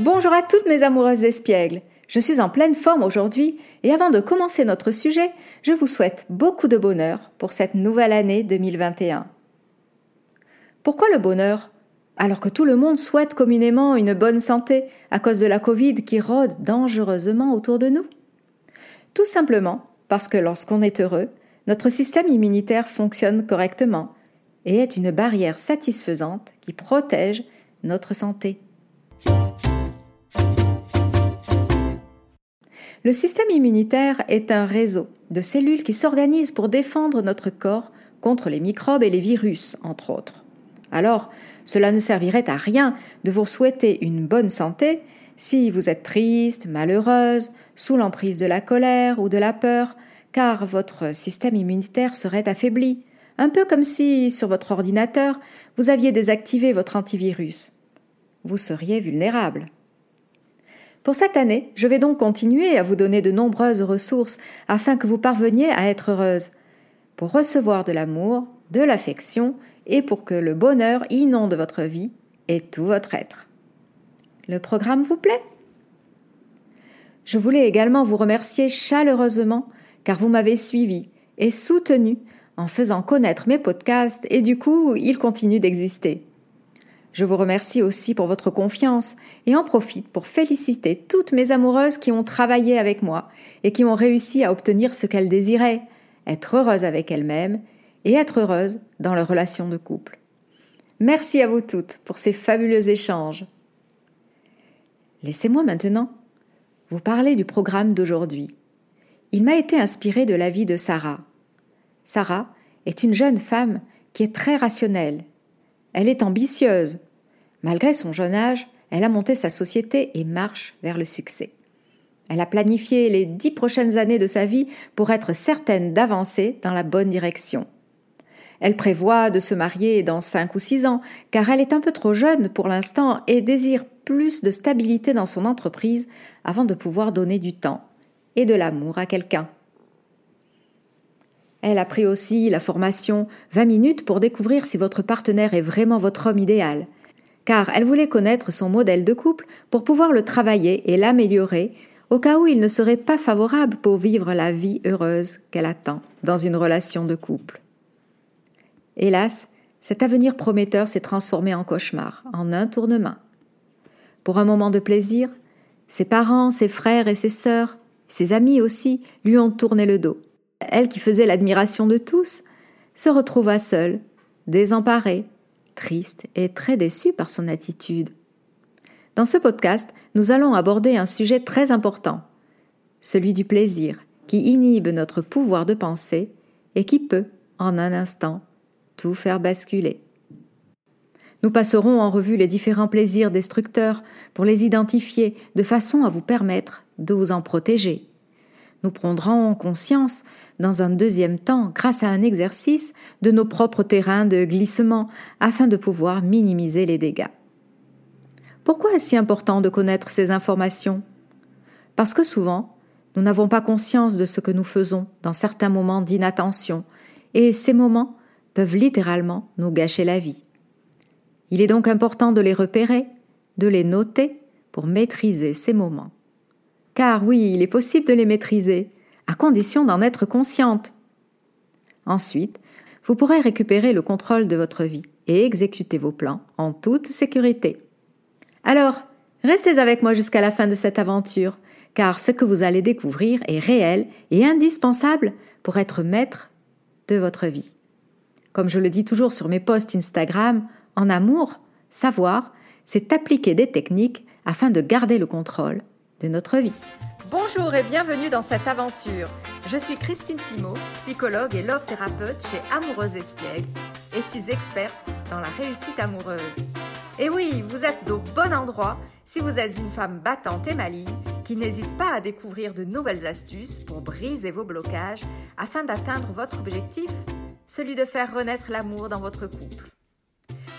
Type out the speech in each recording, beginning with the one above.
Bonjour à toutes mes amoureuses espiègles. Je suis en pleine forme aujourd'hui et avant de commencer notre sujet, je vous souhaite beaucoup de bonheur pour cette nouvelle année 2021. Pourquoi le bonheur? Alors que tout le monde souhaite communément une bonne santé à cause de la Covid qui rôde dangereusement autour de nous? Tout simplement parce que lorsqu'on est heureux, notre système immunitaire fonctionne correctement et est une barrière satisfaisante qui protège notre santé. Le système immunitaire est un réseau de cellules qui s'organisent pour défendre notre corps contre les microbes et les virus, entre autres. Alors, cela ne servirait à rien de vous souhaiter une bonne santé si vous êtes triste, malheureuse, sous l'emprise de la colère ou de la peur, car votre système immunitaire serait affaibli, un peu comme si, sur votre ordinateur, vous aviez désactivé votre antivirus. Vous seriez vulnérable. Pour cette année, je vais donc continuer à vous donner de nombreuses ressources afin que vous parveniez à être heureuse, pour recevoir de l'amour, de l'affection et pour que le bonheur inonde votre vie et tout votre être. Le programme vous plaît? Je voulais également vous remercier chaleureusement car vous m'avez suivi et soutenu en faisant connaître mes podcasts et du coup, ils continuent d'exister. Je vous remercie aussi pour votre confiance et en profite pour féliciter toutes mes amoureuses qui ont travaillé avec moi et qui ont réussi à obtenir ce qu'elles désiraient, être heureuses avec elles-mêmes et être heureuses dans leur relation de couple. Merci à vous toutes pour ces fabuleux échanges. Laissez-moi maintenant vous parler du programme d'aujourd'hui. Il m'a été inspiré de la vie de Sarah. Sarah est une jeune femme qui est très rationnelle elle est ambitieuse. Malgré son jeune âge, elle a monté sa société et marche vers le succès. Elle a planifié les dix prochaines années de sa vie pour être certaine d'avancer dans la bonne direction. Elle prévoit de se marier dans cinq ou six ans, car elle est un peu trop jeune pour l'instant et désire plus de stabilité dans son entreprise avant de pouvoir donner du temps et de l'amour à quelqu'un. Elle a pris aussi la formation 20 minutes pour découvrir si votre partenaire est vraiment votre homme idéal, car elle voulait connaître son modèle de couple pour pouvoir le travailler et l'améliorer au cas où il ne serait pas favorable pour vivre la vie heureuse qu'elle attend dans une relation de couple. Hélas, cet avenir prometteur s'est transformé en cauchemar, en un tournement. Pour un moment de plaisir, ses parents, ses frères et ses sœurs, ses amis aussi, lui ont tourné le dos elle qui faisait l'admiration de tous, se retrouva seule, désemparée, triste et très déçue par son attitude. Dans ce podcast, nous allons aborder un sujet très important, celui du plaisir, qui inhibe notre pouvoir de penser et qui peut, en un instant, tout faire basculer. Nous passerons en revue les différents plaisirs destructeurs pour les identifier de façon à vous permettre de vous en protéger nous prendrons conscience, dans un deuxième temps, grâce à un exercice, de nos propres terrains de glissement, afin de pouvoir minimiser les dégâts. Pourquoi est-ce important de connaître ces informations? Parce que souvent, nous n'avons pas conscience de ce que nous faisons dans certains moments d'inattention, et ces moments peuvent littéralement nous gâcher la vie. Il est donc important de les repérer, de les noter pour maîtriser ces moments. Car oui, il est possible de les maîtriser, à condition d'en être consciente. Ensuite, vous pourrez récupérer le contrôle de votre vie et exécuter vos plans en toute sécurité. Alors, restez avec moi jusqu'à la fin de cette aventure, car ce que vous allez découvrir est réel et indispensable pour être maître de votre vie. Comme je le dis toujours sur mes posts Instagram, en amour, savoir, c'est appliquer des techniques afin de garder le contrôle de notre vie. Bonjour et bienvenue dans cette aventure. Je suis Christine Simo, psychologue et love thérapeute chez Amoureuse Espiègle et suis experte dans la réussite amoureuse. Et oui, vous êtes au bon endroit si vous êtes une femme battante et maligne qui n'hésite pas à découvrir de nouvelles astuces pour briser vos blocages afin d'atteindre votre objectif, celui de faire renaître l'amour dans votre couple.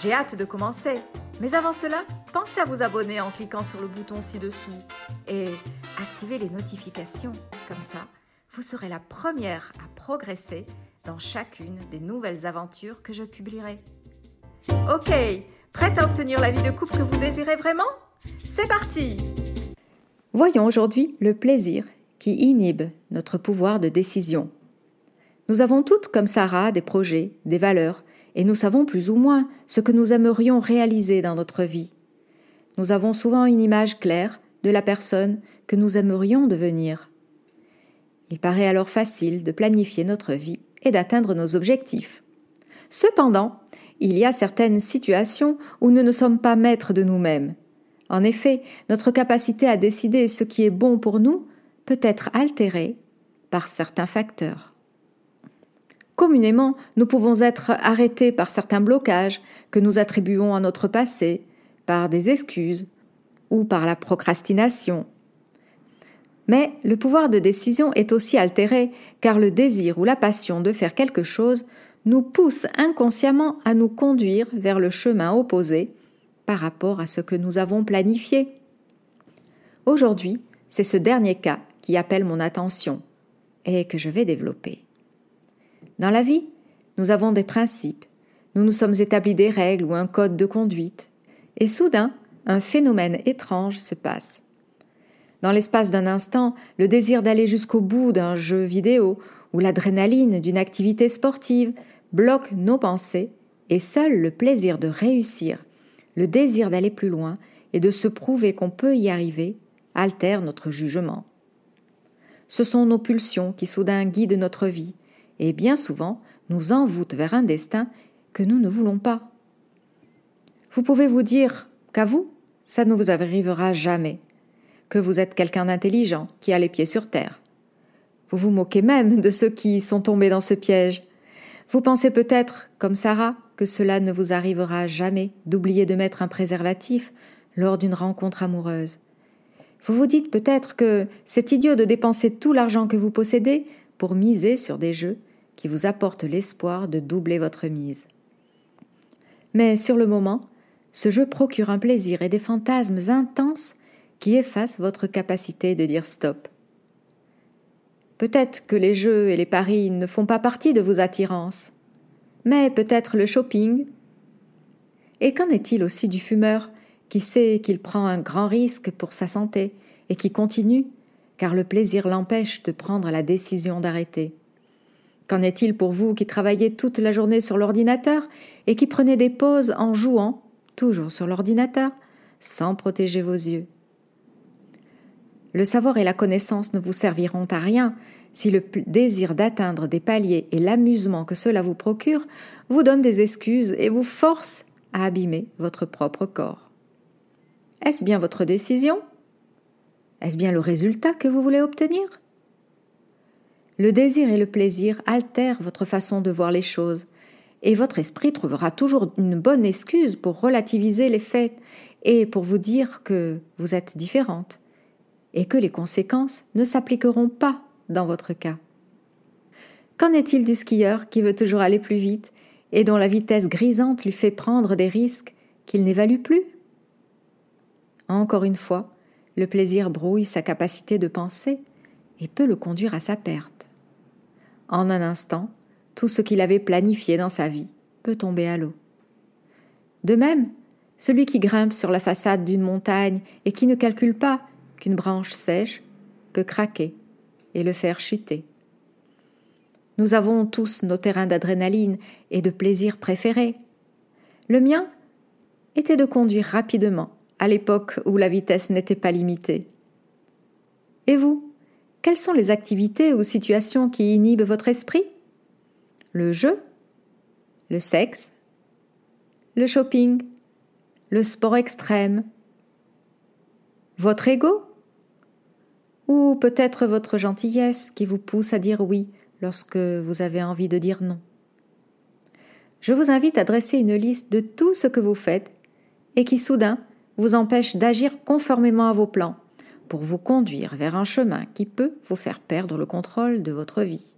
J'ai hâte de commencer. Mais avant cela, pensez à vous abonner en cliquant sur le bouton ci-dessous et activez les notifications. Comme ça, vous serez la première à progresser dans chacune des nouvelles aventures que je publierai. Ok, prête à obtenir la vie de couple que vous désirez vraiment? C'est parti Voyons aujourd'hui le plaisir qui inhibe notre pouvoir de décision. Nous avons toutes, comme Sarah, des projets, des valeurs, et nous savons plus ou moins ce que nous aimerions réaliser dans notre vie. Nous avons souvent une image claire de la personne que nous aimerions devenir. Il paraît alors facile de planifier notre vie et d'atteindre nos objectifs. Cependant, il y a certaines situations où nous ne sommes pas maîtres de nous-mêmes. En effet, notre capacité à décider ce qui est bon pour nous peut être altérée par certains facteurs. Communément, nous pouvons être arrêtés par certains blocages que nous attribuons à notre passé, par des excuses ou par la procrastination. Mais le pouvoir de décision est aussi altéré car le désir ou la passion de faire quelque chose nous pousse inconsciemment à nous conduire vers le chemin opposé par rapport à ce que nous avons planifié. Aujourd'hui, c'est ce dernier cas qui appelle mon attention et que je vais développer. Dans la vie, nous avons des principes, nous nous sommes établis des règles ou un code de conduite, et soudain, un phénomène étrange se passe. Dans l'espace d'un instant, le désir d'aller jusqu'au bout d'un jeu vidéo ou l'adrénaline d'une activité sportive bloquent nos pensées et seul le plaisir de réussir, le désir d'aller plus loin et de se prouver qu'on peut y arriver altère notre jugement. Ce sont nos pulsions qui soudain guident notre vie et bien souvent nous envoûtent vers un destin que nous ne voulons pas. Vous pouvez vous dire qu'à vous, ça ne vous arrivera jamais, que vous êtes quelqu'un d'intelligent qui a les pieds sur terre. Vous vous moquez même de ceux qui sont tombés dans ce piège. Vous pensez peut-être, comme Sarah, que cela ne vous arrivera jamais d'oublier de mettre un préservatif lors d'une rencontre amoureuse. Vous vous dites peut-être que c'est idiot de dépenser tout l'argent que vous possédez pour miser sur des jeux qui vous apportent l'espoir de doubler votre mise. Mais sur le moment, ce jeu procure un plaisir et des fantasmes intenses qui effacent votre capacité de dire stop. Peut-être que les jeux et les paris ne font pas partie de vos attirances, mais peut-être le shopping. Et qu'en est-il aussi du fumeur qui sait qu'il prend un grand risque pour sa santé et qui continue car le plaisir l'empêche de prendre la décision d'arrêter? Qu'en est-il pour vous qui travaillez toute la journée sur l'ordinateur et qui prenez des pauses en jouant, toujours sur l'ordinateur, sans protéger vos yeux? Le savoir et la connaissance ne vous serviront à rien si le désir d'atteindre des paliers et l'amusement que cela vous procure vous donne des excuses et vous force à abîmer votre propre corps. Est-ce bien votre décision? Est-ce bien le résultat que vous voulez obtenir? Le désir et le plaisir altèrent votre façon de voir les choses, et votre esprit trouvera toujours une bonne excuse pour relativiser les faits et pour vous dire que vous êtes différente et que les conséquences ne s'appliqueront pas dans votre cas. Qu'en est-il du skieur qui veut toujours aller plus vite et dont la vitesse grisante lui fait prendre des risques qu'il n'évalue plus? Encore une fois, le plaisir brouille sa capacité de penser et peut le conduire à sa perte. En un instant, tout ce qu'il avait planifié dans sa vie peut tomber à l'eau. De même, celui qui grimpe sur la façade d'une montagne et qui ne calcule pas qu'une branche sèche peut craquer et le faire chuter. Nous avons tous nos terrains d'adrénaline et de plaisir préférés. Le mien était de conduire rapidement à l'époque où la vitesse n'était pas limitée. Et vous, quelles sont les activités ou situations qui inhibent votre esprit? Le jeu? Le sexe? Le shopping? Le sport extrême? Votre ego? Ou peut-être votre gentillesse qui vous pousse à dire oui lorsque vous avez envie de dire non? Je vous invite à dresser une liste de tout ce que vous faites et qui soudain vous empêche d'agir conformément à vos plans pour vous conduire vers un chemin qui peut vous faire perdre le contrôle de votre vie.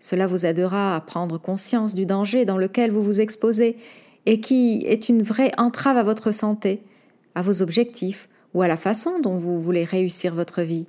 Cela vous aidera à prendre conscience du danger dans lequel vous vous exposez et qui est une vraie entrave à votre santé, à vos objectifs, ou à la façon dont vous voulez réussir votre vie.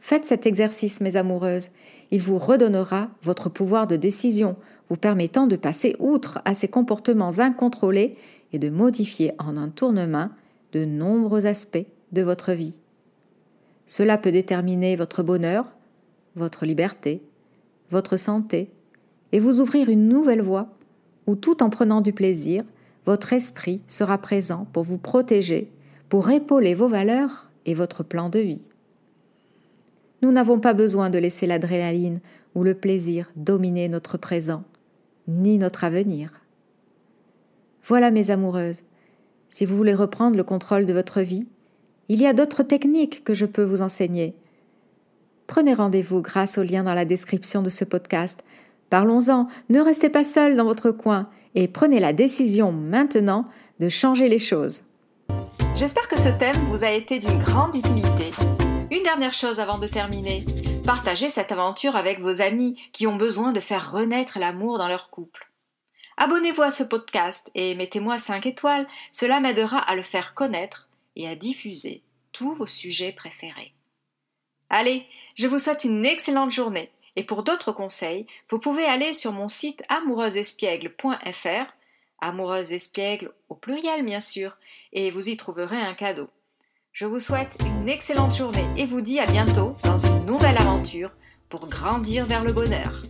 Faites cet exercice, mes amoureuses. Il vous redonnera votre pouvoir de décision, vous permettant de passer outre à ces comportements incontrôlés et de modifier en un tournement de nombreux aspects de votre vie. Cela peut déterminer votre bonheur, votre liberté, votre santé, et vous ouvrir une nouvelle voie où tout en prenant du plaisir, votre esprit sera présent pour vous protéger, pour épauler vos valeurs et votre plan de vie. Nous n'avons pas besoin de laisser l'adrénaline ou le plaisir dominer notre présent, ni notre avenir. Voilà mes amoureuses, si vous voulez reprendre le contrôle de votre vie, il y a d'autres techniques que je peux vous enseigner. Prenez rendez-vous grâce au lien dans la description de ce podcast. Parlons-en, ne restez pas seul dans votre coin et prenez la décision maintenant de changer les choses. J'espère que ce thème vous a été d'une grande utilité. Une dernière chose avant de terminer. Partagez cette aventure avec vos amis qui ont besoin de faire renaître l'amour dans leur couple. Abonnez-vous à ce podcast et mettez-moi 5 étoiles, cela m'aidera à le faire connaître et à diffuser tous vos sujets préférés. Allez, je vous souhaite une excellente journée et pour d'autres conseils, vous pouvez aller sur mon site amoureuseespiègle.fr, amoureuse espiègle au pluriel bien sûr, et vous y trouverez un cadeau. Je vous souhaite une excellente journée et vous dis à bientôt dans une nouvelle aventure pour grandir vers le bonheur.